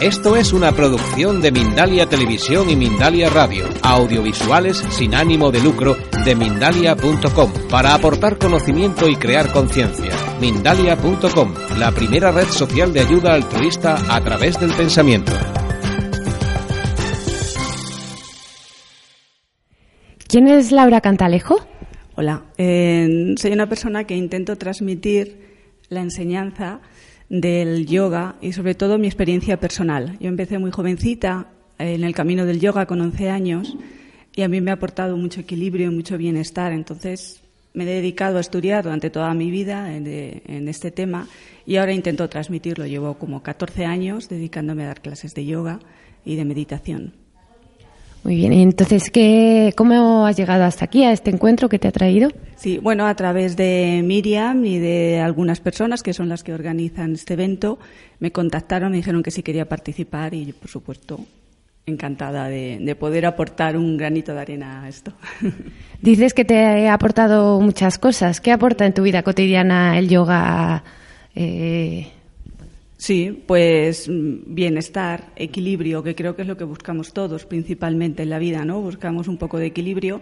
Esto es una producción de Mindalia Televisión y Mindalia Radio, audiovisuales sin ánimo de lucro de mindalia.com, para aportar conocimiento y crear conciencia. Mindalia.com, la primera red social de ayuda altruista a través del pensamiento. ¿Quién es Laura Cantalejo? Hola, eh, soy una persona que intento transmitir la enseñanza del yoga y sobre todo mi experiencia personal. Yo empecé muy jovencita en el camino del yoga con 11 años y a mí me ha aportado mucho equilibrio y mucho bienestar. Entonces me he dedicado a estudiar durante toda mi vida en, en, este tema y ahora intento transmitirlo. Llevo como 14 años dedicándome a dar clases de yoga y de meditación. Muy bien, y entonces, ¿qué, ¿cómo has llegado hasta aquí, a este encuentro que te ha traído? Sí, bueno, a través de Miriam y de algunas personas que son las que organizan este evento, me contactaron, me dijeron que sí quería participar y por supuesto, encantada de, de, poder aportar un granito de arena a esto. Dices que te ha aportado muchas cosas. ¿Qué aporta en tu vida cotidiana el yoga? Eh, Sí, pues mm, bienestar, equilibrio, que creo que es lo que buscamos todos principalmente en la vida, ¿no? Buscamos un poco de equilibrio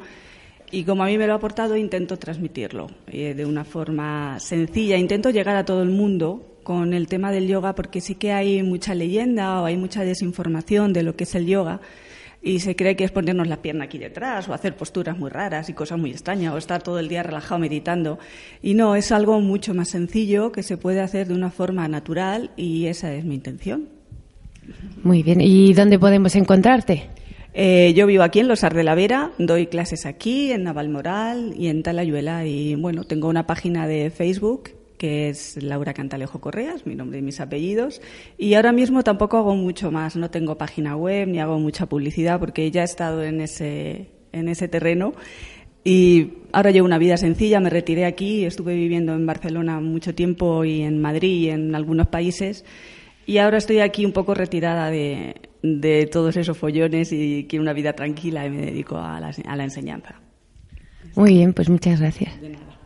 y como a mí me lo ha aportado intento transmitirlo eh, de una forma sencilla, intento llegar a todo el mundo con el tema del yoga porque sí que hay mucha leyenda o hay mucha desinformación de lo que es el yoga y se cree que es ponernos la pierna aquí detrás o hacer posturas muy raras y cosas muy extrañas o estar todo el día relajado meditando. Y no, es algo mucho más sencillo que se puede hacer de una forma natural y esa es mi intención. Muy bien. ¿Y dónde podemos encontrarte? Eh, yo vivo aquí en Los de la Vera, doy clases aquí, en Navalmoral y en Talayuela. Y bueno, tengo una página de Facebook que es Laura Cantalejo Correas, mi nombre y mis apellidos. Y ahora mismo tampoco hago mucho más, no tengo página web ni hago mucha publicidad porque ya he estado en ese, en ese terreno. Y ahora llevo una vida sencilla, me retiré aquí, estuve viviendo en Barcelona mucho tiempo y en Madrid y en algunos países. Y ahora estoy aquí un poco retirada de, de todos esos follones y quiero una vida tranquila y me dedico a la, a la enseñanza. Muy bien, pues muchas gracias. De nada.